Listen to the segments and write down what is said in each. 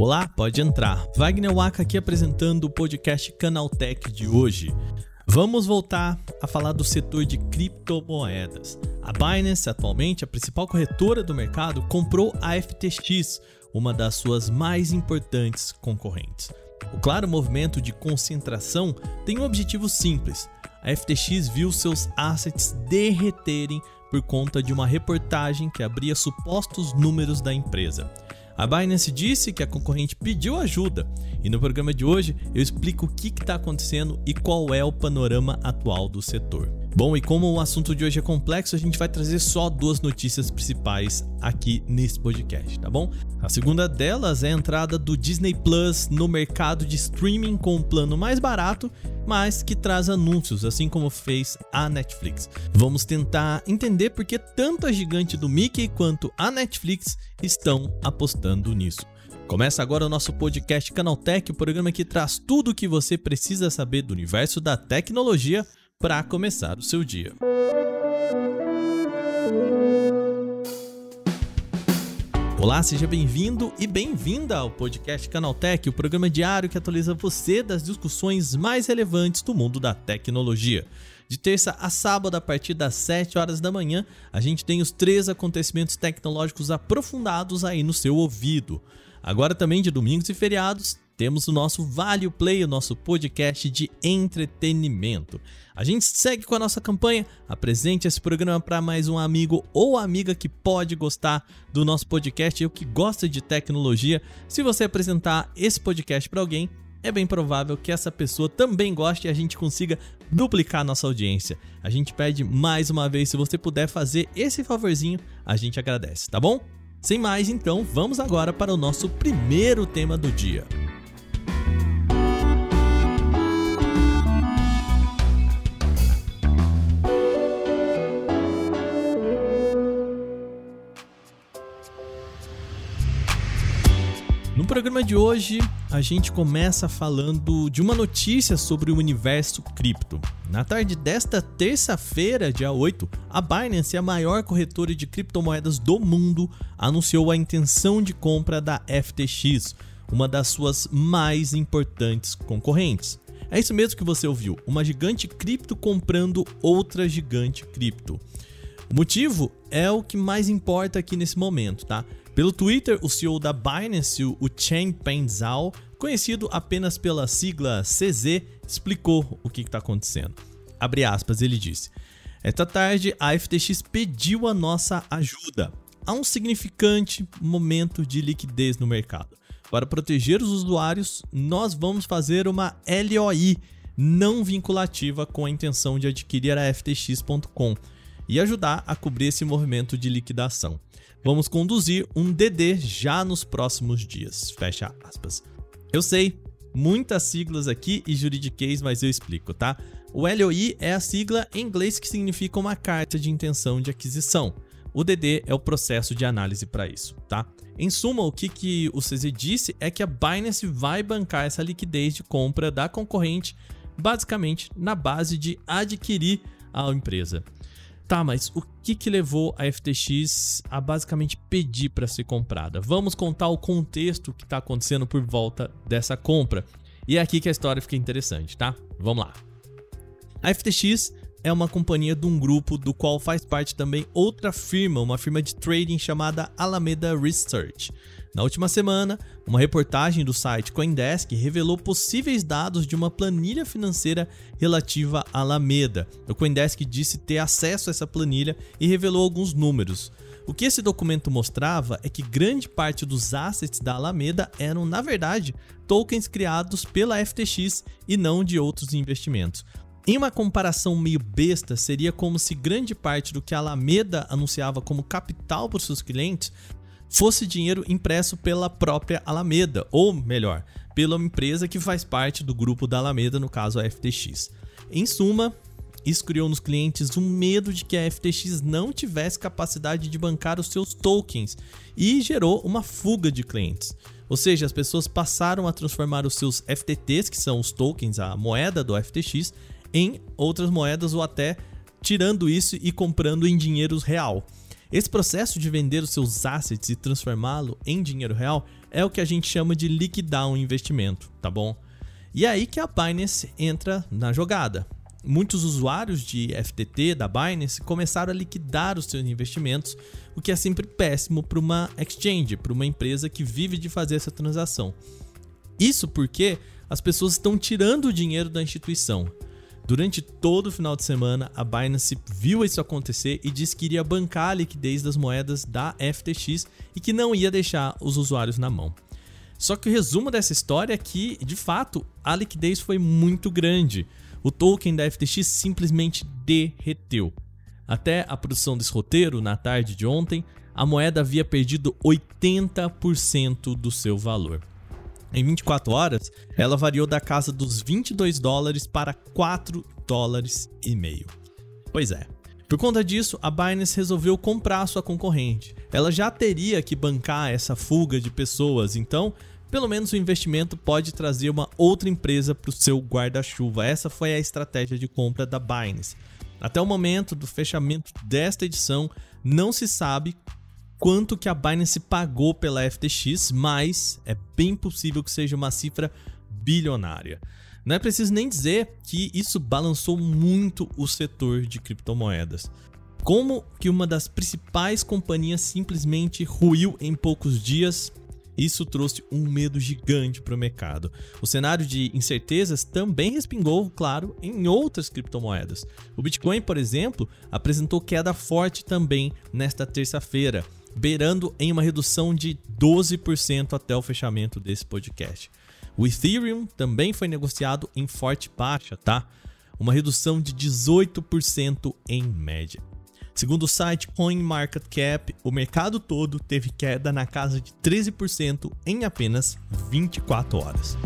Olá, pode entrar. Wagner Waka aqui apresentando o podcast Canaltech de hoje. Vamos voltar a falar do setor de criptomoedas. A Binance, atualmente a principal corretora do mercado, comprou a FTX, uma das suas mais importantes concorrentes. O claro movimento de concentração tem um objetivo simples. A FTX viu seus assets derreterem por conta de uma reportagem que abria supostos números da empresa. A Binance disse que a concorrente pediu ajuda e no programa de hoje eu explico o que está acontecendo e qual é o panorama atual do setor. Bom, e como o assunto de hoje é complexo, a gente vai trazer só duas notícias principais aqui nesse podcast, tá bom? A segunda delas é a entrada do Disney Plus no mercado de streaming com um plano mais barato, mas que traz anúncios, assim como fez a Netflix. Vamos tentar entender por que tanto a gigante do Mickey quanto a Netflix estão apostando nisso. Começa agora o nosso podcast Canaltech, o programa que traz tudo o que você precisa saber do universo da tecnologia para começar o seu dia. Olá, seja bem-vindo e bem-vinda ao podcast Canaltech, o programa diário que atualiza você das discussões mais relevantes do mundo da tecnologia. De terça a sábado, a partir das 7 horas da manhã, a gente tem os três acontecimentos tecnológicos aprofundados aí no seu ouvido. Agora também de domingos e feriados, temos o nosso Vale Play, o nosso podcast de entretenimento. A gente segue com a nossa campanha, apresente esse programa para mais um amigo ou amiga que pode gostar do nosso podcast ou que gosta de tecnologia. Se você apresentar esse podcast para alguém, é bem provável que essa pessoa também goste e a gente consiga duplicar nossa audiência. A gente pede mais uma vez, se você puder fazer esse favorzinho, a gente agradece, tá bom? Sem mais, então, vamos agora para o nosso primeiro tema do dia. No programa de hoje, a gente começa falando de uma notícia sobre o universo cripto. Na tarde desta terça-feira, dia 8, a Binance, a maior corretora de criptomoedas do mundo, anunciou a intenção de compra da FTX, uma das suas mais importantes concorrentes. É isso mesmo que você ouviu, uma gigante cripto comprando outra gigante cripto. O motivo é o que mais importa aqui nesse momento, tá? Pelo Twitter, o CEO da Binance, o Changpeng Zhao, conhecido apenas pela sigla CZ, explicou o que está acontecendo. Abre aspas, ele disse: Esta tarde a FTX pediu a nossa ajuda. Há um significante momento de liquidez no mercado. Para proteger os usuários, nós vamos fazer uma LOI não vinculativa com a intenção de adquirir a FTX.com e ajudar a cobrir esse movimento de liquidação. Vamos conduzir um DD já nos próximos dias. Fecha aspas. Eu sei, muitas siglas aqui e juridiquês, mas eu explico, tá? O LOI é a sigla em inglês que significa uma carta de intenção de aquisição. O DD é o processo de análise para isso, tá? Em suma, o que, que o CZ disse é que a Binance vai bancar essa liquidez de compra da concorrente, basicamente na base de adquirir a empresa. Tá, mas o que, que levou a FTX a basicamente pedir para ser comprada? Vamos contar o contexto que está acontecendo por volta dessa compra. E é aqui que a história fica interessante, tá? Vamos lá. A FTX é uma companhia de um grupo do qual faz parte também outra firma, uma firma de trading chamada Alameda Research. Na última semana, uma reportagem do site Coindesk revelou possíveis dados de uma planilha financeira relativa à Alameda. O Coindesk disse ter acesso a essa planilha e revelou alguns números. O que esse documento mostrava é que grande parte dos assets da Alameda eram, na verdade, tokens criados pela FTX e não de outros investimentos. Em uma comparação meio besta, seria como se grande parte do que a Alameda anunciava como capital para os seus clientes fosse dinheiro impresso pela própria Alameda, ou melhor, pela empresa que faz parte do grupo da Alameda, no caso a FTX. Em suma, isso criou nos clientes um medo de que a FTX não tivesse capacidade de bancar os seus tokens e gerou uma fuga de clientes. Ou seja, as pessoas passaram a transformar os seus FTTs, que são os tokens, a moeda do FTX, em outras moedas ou até tirando isso e comprando em dinheiro real. Esse processo de vender os seus assets e transformá-lo em dinheiro real é o que a gente chama de liquidar um investimento, tá bom? E é aí que a Binance entra na jogada. Muitos usuários de FTT da Binance começaram a liquidar os seus investimentos, o que é sempre péssimo para uma exchange, para uma empresa que vive de fazer essa transação. Isso porque as pessoas estão tirando o dinheiro da instituição. Durante todo o final de semana, a Binance viu isso acontecer e disse que iria bancar a liquidez das moedas da FTX e que não ia deixar os usuários na mão. Só que o resumo dessa história é que, de fato, a liquidez foi muito grande. O token da FTX simplesmente derreteu. Até a produção desse roteiro, na tarde de ontem, a moeda havia perdido 80% do seu valor. Em 24 horas, ela variou da casa dos 22 dólares para 4 dólares e meio. Pois é. Por conta disso, a Binance resolveu comprar sua concorrente. Ela já teria que bancar essa fuga de pessoas, então, pelo menos o investimento pode trazer uma outra empresa para o seu guarda-chuva. Essa foi a estratégia de compra da Binance. Até o momento do fechamento desta edição, não se sabe quanto que a Binance pagou pela FTX, mas é bem possível que seja uma cifra bilionária. Não é preciso nem dizer que isso balançou muito o setor de criptomoedas. Como que uma das principais companhias simplesmente ruiu em poucos dias, isso trouxe um medo gigante para o mercado. O cenário de incertezas também respingou, claro, em outras criptomoedas. O Bitcoin, por exemplo, apresentou queda forte também nesta terça-feira beirando em uma redução de 12% até o fechamento desse podcast. O Ethereum também foi negociado em forte baixa, tá? Uma redução de 18% em média. Segundo o site CoinMarketCap, o mercado todo teve queda na casa de 13% em apenas 24 horas.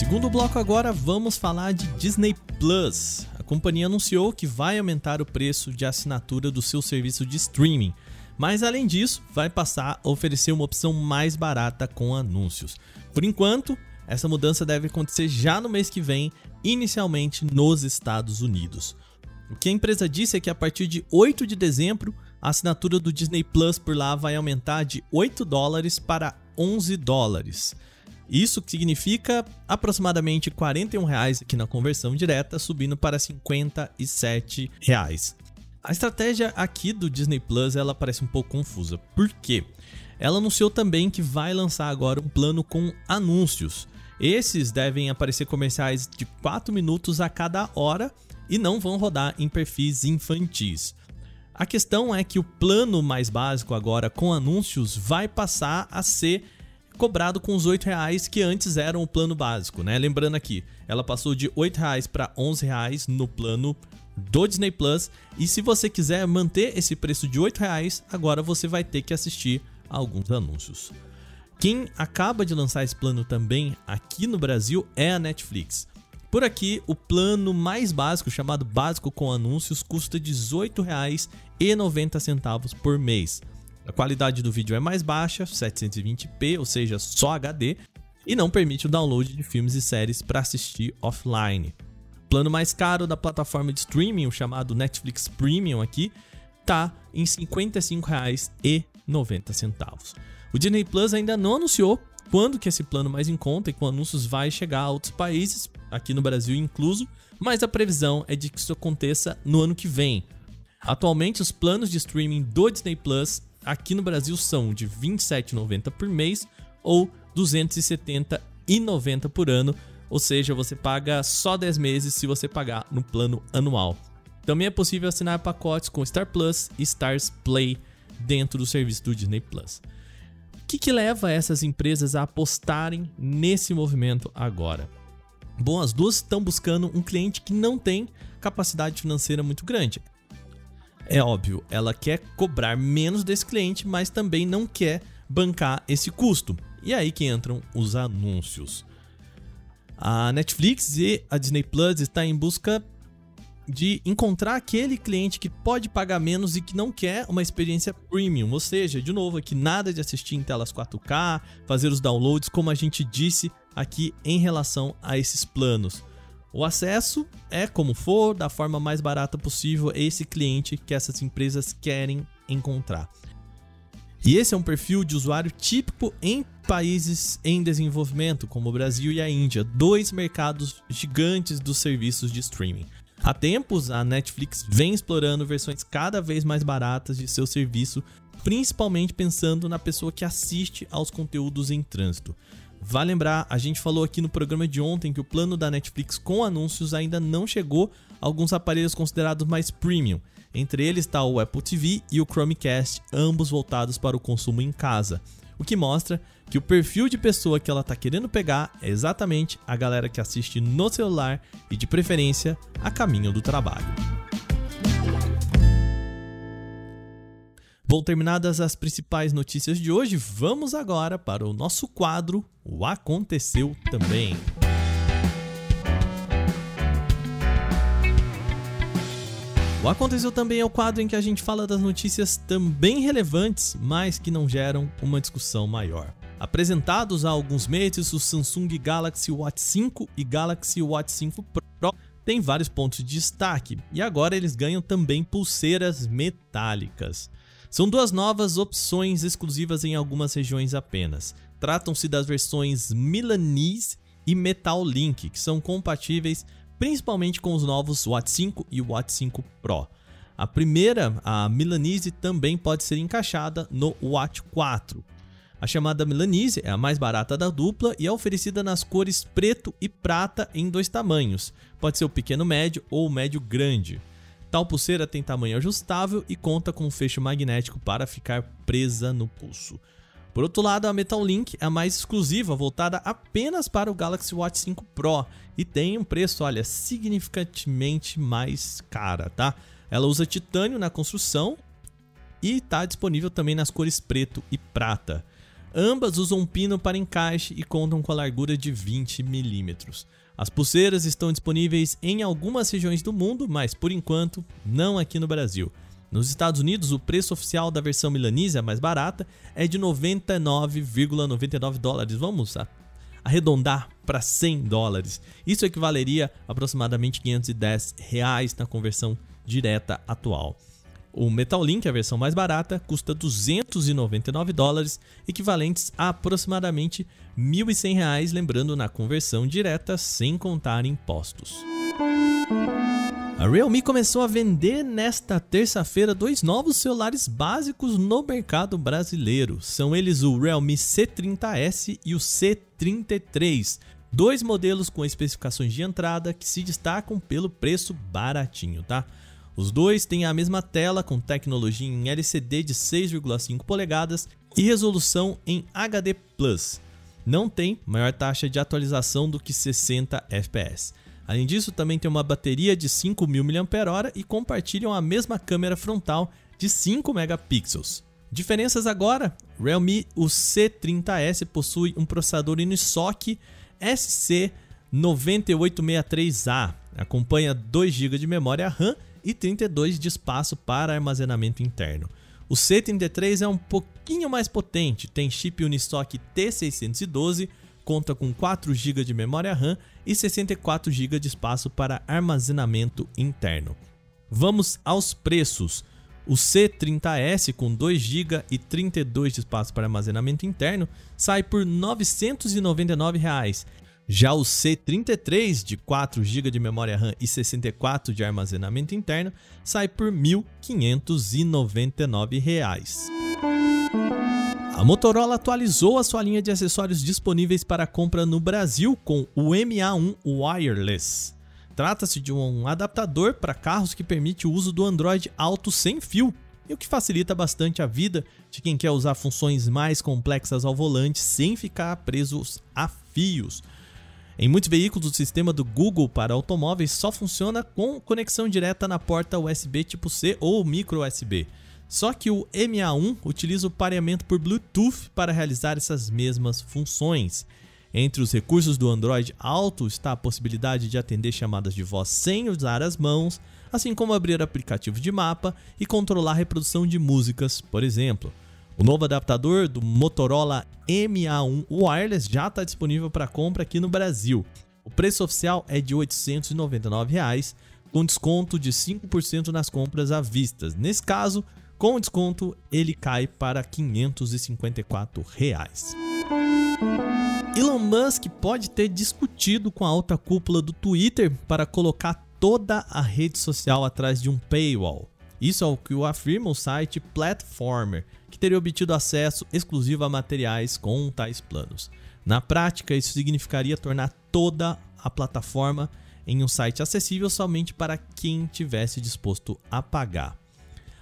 Segundo bloco agora, vamos falar de Disney Plus. A companhia anunciou que vai aumentar o preço de assinatura do seu serviço de streaming, mas além disso, vai passar a oferecer uma opção mais barata com anúncios. Por enquanto, essa mudança deve acontecer já no mês que vem, inicialmente nos Estados Unidos. O que a empresa disse é que a partir de 8 de dezembro, a assinatura do Disney Plus por lá vai aumentar de 8 dólares para 11 dólares. Isso significa aproximadamente 41 reais aqui na conversão direta, subindo para 57 reais. A estratégia aqui do Disney Plus ela parece um pouco confusa. Por quê? Ela anunciou também que vai lançar agora um plano com anúncios. Esses devem aparecer comerciais de 4 minutos a cada hora e não vão rodar em perfis infantis. A questão é que o plano mais básico agora com anúncios vai passar a ser cobrado com os R$ reais que antes eram o plano básico, né? Lembrando aqui, ela passou de R$ reais para R$ reais no plano do Disney Plus. E se você quiser manter esse preço de R$ reais, agora você vai ter que assistir a alguns anúncios. Quem acaba de lançar esse plano também aqui no Brasil é a Netflix. Por aqui, o plano mais básico, chamado Básico com Anúncios, custa R$ 18,90 por mês. A qualidade do vídeo é mais baixa, 720p, ou seja, só HD, e não permite o download de filmes e séries para assistir offline. O plano mais caro da plataforma de streaming, o chamado Netflix Premium aqui, tá em R$ 55,90. O Disney Plus ainda não anunciou quando que esse plano mais em conta e com anúncios vai chegar a outros países, aqui no Brasil incluso, mas a previsão é de que isso aconteça no ano que vem. Atualmente, os planos de streaming do Disney Plus aqui no Brasil são de R$ 27,90 por mês ou R$ 270,90 por ano, ou seja, você paga só 10 meses se você pagar no plano anual. Também é possível assinar pacotes com Star Plus e Stars Play dentro do serviço do Disney Plus. O que, que leva essas empresas a apostarem nesse movimento agora? Bom, as duas estão buscando um cliente que não tem capacidade financeira muito grande. É óbvio, ela quer cobrar menos desse cliente, mas também não quer bancar esse custo. E é aí que entram os anúncios. A Netflix e a Disney Plus estão em busca de encontrar aquele cliente que pode pagar menos e que não quer uma experiência premium, ou seja, de novo aqui nada de assistir em telas 4K, fazer os downloads como a gente disse aqui em relação a esses planos. O acesso é como for, da forma mais barata possível, esse cliente que essas empresas querem encontrar. E esse é um perfil de usuário típico em países em desenvolvimento, como o Brasil e a Índia, dois mercados gigantes dos serviços de streaming. Há tempos, a Netflix vem explorando versões cada vez mais baratas de seu serviço, principalmente pensando na pessoa que assiste aos conteúdos em trânsito. Vale lembrar, a gente falou aqui no programa de ontem que o plano da Netflix com anúncios ainda não chegou a alguns aparelhos considerados mais premium. Entre eles está o Apple TV e o Chromecast, ambos voltados para o consumo em casa. O que mostra que o perfil de pessoa que ela está querendo pegar é exatamente a galera que assiste no celular e de preferência a caminho do trabalho. Bom, terminadas as principais notícias de hoje, vamos agora para o nosso quadro O Aconteceu Também. O Aconteceu Também é o quadro em que a gente fala das notícias também relevantes, mas que não geram uma discussão maior. Apresentados há alguns meses, o Samsung Galaxy Watch 5 e Galaxy Watch 5 Pro têm vários pontos de destaque, e agora eles ganham também pulseiras metálicas. São duas novas opções exclusivas em algumas regiões apenas. Tratam-se das versões Milanese e Metal Link, que são compatíveis principalmente com os novos Watch 5 e Watch 5 Pro. A primeira, a Milanese, também pode ser encaixada no Watch 4. A chamada Milanese é a mais barata da dupla e é oferecida nas cores preto e prata em dois tamanhos. Pode ser o pequeno médio ou o médio grande. Tal pulseira tem tamanho ajustável e conta com um fecho magnético para ficar presa no pulso. Por outro lado, a Metal Link é a mais exclusiva, voltada apenas para o Galaxy Watch 5 Pro e tem um preço, olha, significativamente mais cara, tá? Ela usa titânio na construção e está disponível também nas cores preto e prata. Ambas usam um pino para encaixe e contam com a largura de 20 milímetros. As pulseiras estão disponíveis em algumas regiões do mundo, mas por enquanto não aqui no Brasil. Nos Estados Unidos, o preço oficial da versão Milanese, a mais barata, é de 99,99 dólares. Vamos arredondar para 100 dólares. Isso equivaleria a aproximadamente 510 reais na conversão direta atual. O Metal Link, a versão mais barata, custa 299 dólares, equivalentes a aproximadamente 1.100 reais, lembrando na conversão direta sem contar impostos. A Realme começou a vender nesta terça-feira dois novos celulares básicos no mercado brasileiro. São eles o Realme C30S e o C33, dois modelos com especificações de entrada que se destacam pelo preço baratinho, tá? Os dois têm a mesma tela com tecnologia em LCD de 6,5 polegadas e resolução em HD+. Não tem maior taxa de atualização do que 60 fps. Além disso, também tem uma bateria de 5.000 mAh e compartilham a mesma câmera frontal de 5 megapixels. Diferenças agora: Realme o C30S possui um processador Unisoc SC9863A, acompanha 2 GB de memória RAM e 32 de espaço para armazenamento interno. O C33 é um pouquinho mais potente, tem chip Unisoc T612, conta com 4 GB de memória RAM e 64 GB de espaço para armazenamento interno. Vamos aos preços. O C30S com 2 GB e 32 de espaço para armazenamento interno sai por 999 reais já o C33 de 4 GB de memória RAM e 64 de armazenamento interno sai por R$ 1.599. A Motorola atualizou a sua linha de acessórios disponíveis para compra no Brasil com o MA1 Wireless. Trata-se de um adaptador para carros que permite o uso do Android Auto sem fio, e o que facilita bastante a vida de quem quer usar funções mais complexas ao volante sem ficar presos a fios. Em muitos veículos, o sistema do Google para automóveis só funciona com conexão direta na porta USB tipo C ou micro USB. Só que o MA1 utiliza o pareamento por Bluetooth para realizar essas mesmas funções. Entre os recursos do Android Auto está a possibilidade de atender chamadas de voz sem usar as mãos, assim como abrir aplicativos de mapa e controlar a reprodução de músicas, por exemplo. O novo adaptador do Motorola MA1 Wireless já está disponível para compra aqui no Brasil. O preço oficial é de 899 reais, com desconto de 5% nas compras à vista. Nesse caso, com desconto, ele cai para 554 reais. Elon Musk pode ter discutido com a alta cúpula do Twitter para colocar toda a rede social atrás de um paywall. Isso é o que afirma o site Platformer, que teria obtido acesso exclusivo a materiais com tais planos. Na prática, isso significaria tornar toda a plataforma em um site acessível somente para quem tivesse disposto a pagar.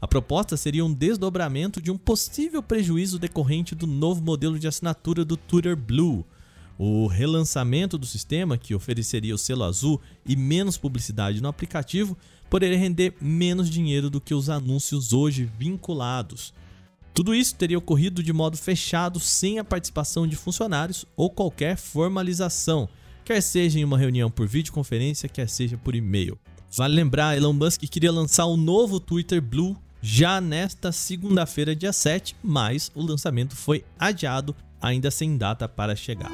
A proposta seria um desdobramento de um possível prejuízo decorrente do novo modelo de assinatura do Twitter Blue. O relançamento do sistema, que ofereceria o selo azul e menos publicidade no aplicativo, poderia render menos dinheiro do que os anúncios hoje vinculados. Tudo isso teria ocorrido de modo fechado, sem a participação de funcionários ou qualquer formalização, quer seja em uma reunião por videoconferência, quer seja por e-mail. Vale lembrar, Elon Musk queria lançar o novo Twitter Blue já nesta segunda-feira, dia 7, mas o lançamento foi adiado, ainda sem data para chegar.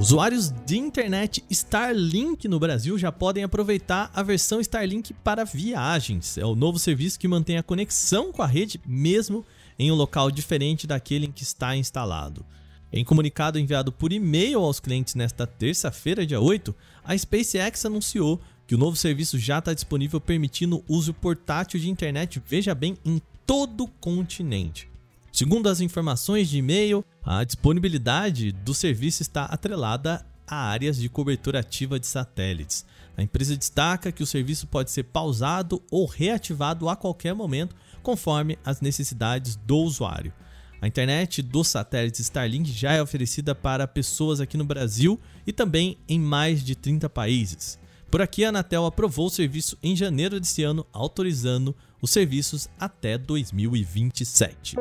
Usuários de internet Starlink no Brasil já podem aproveitar a versão Starlink para viagens. É o novo serviço que mantém a conexão com a rede mesmo em um local diferente daquele em que está instalado. Em comunicado enviado por e-mail aos clientes nesta terça-feira, dia 8, a SpaceX anunciou que o novo serviço já está disponível permitindo uso portátil de internet, veja bem, em todo o continente. Segundo as informações de e-mail, a disponibilidade do serviço está atrelada a áreas de cobertura ativa de satélites. A empresa destaca que o serviço pode ser pausado ou reativado a qualquer momento, conforme as necessidades do usuário. A internet dos satélites Starlink já é oferecida para pessoas aqui no Brasil e também em mais de 30 países. Por aqui, a Anatel aprovou o serviço em janeiro desse ano, autorizando os serviços até 2027.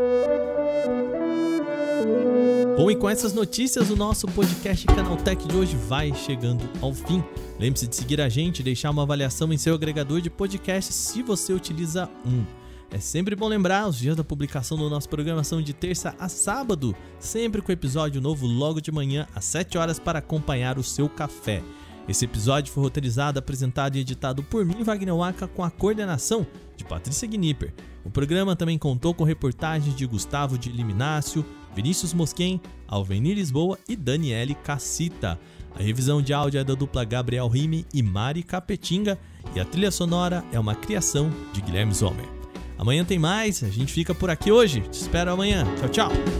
Bom, e com essas notícias, o nosso podcast Canaltech de hoje vai chegando ao fim. Lembre-se de seguir a gente e deixar uma avaliação em seu agregador de podcast se você utiliza um. É sempre bom lembrar os dias da publicação do nosso programação de terça a sábado, sempre com episódio novo logo de manhã às 7 horas para acompanhar o seu café. Esse episódio foi roteirizado, apresentado e editado por mim, Wagner Waka, com a coordenação de Patrícia Gnipper. O programa também contou com reportagens de Gustavo de Liminácio, Vinícius Mosquen, Alvenir Lisboa e Daniele Cassita. A revisão de áudio é da dupla Gabriel Rime e Mari Capetinga e a trilha sonora é uma criação de Guilherme Zomer. Amanhã tem mais, a gente fica por aqui hoje. Te espero amanhã. Tchau, tchau.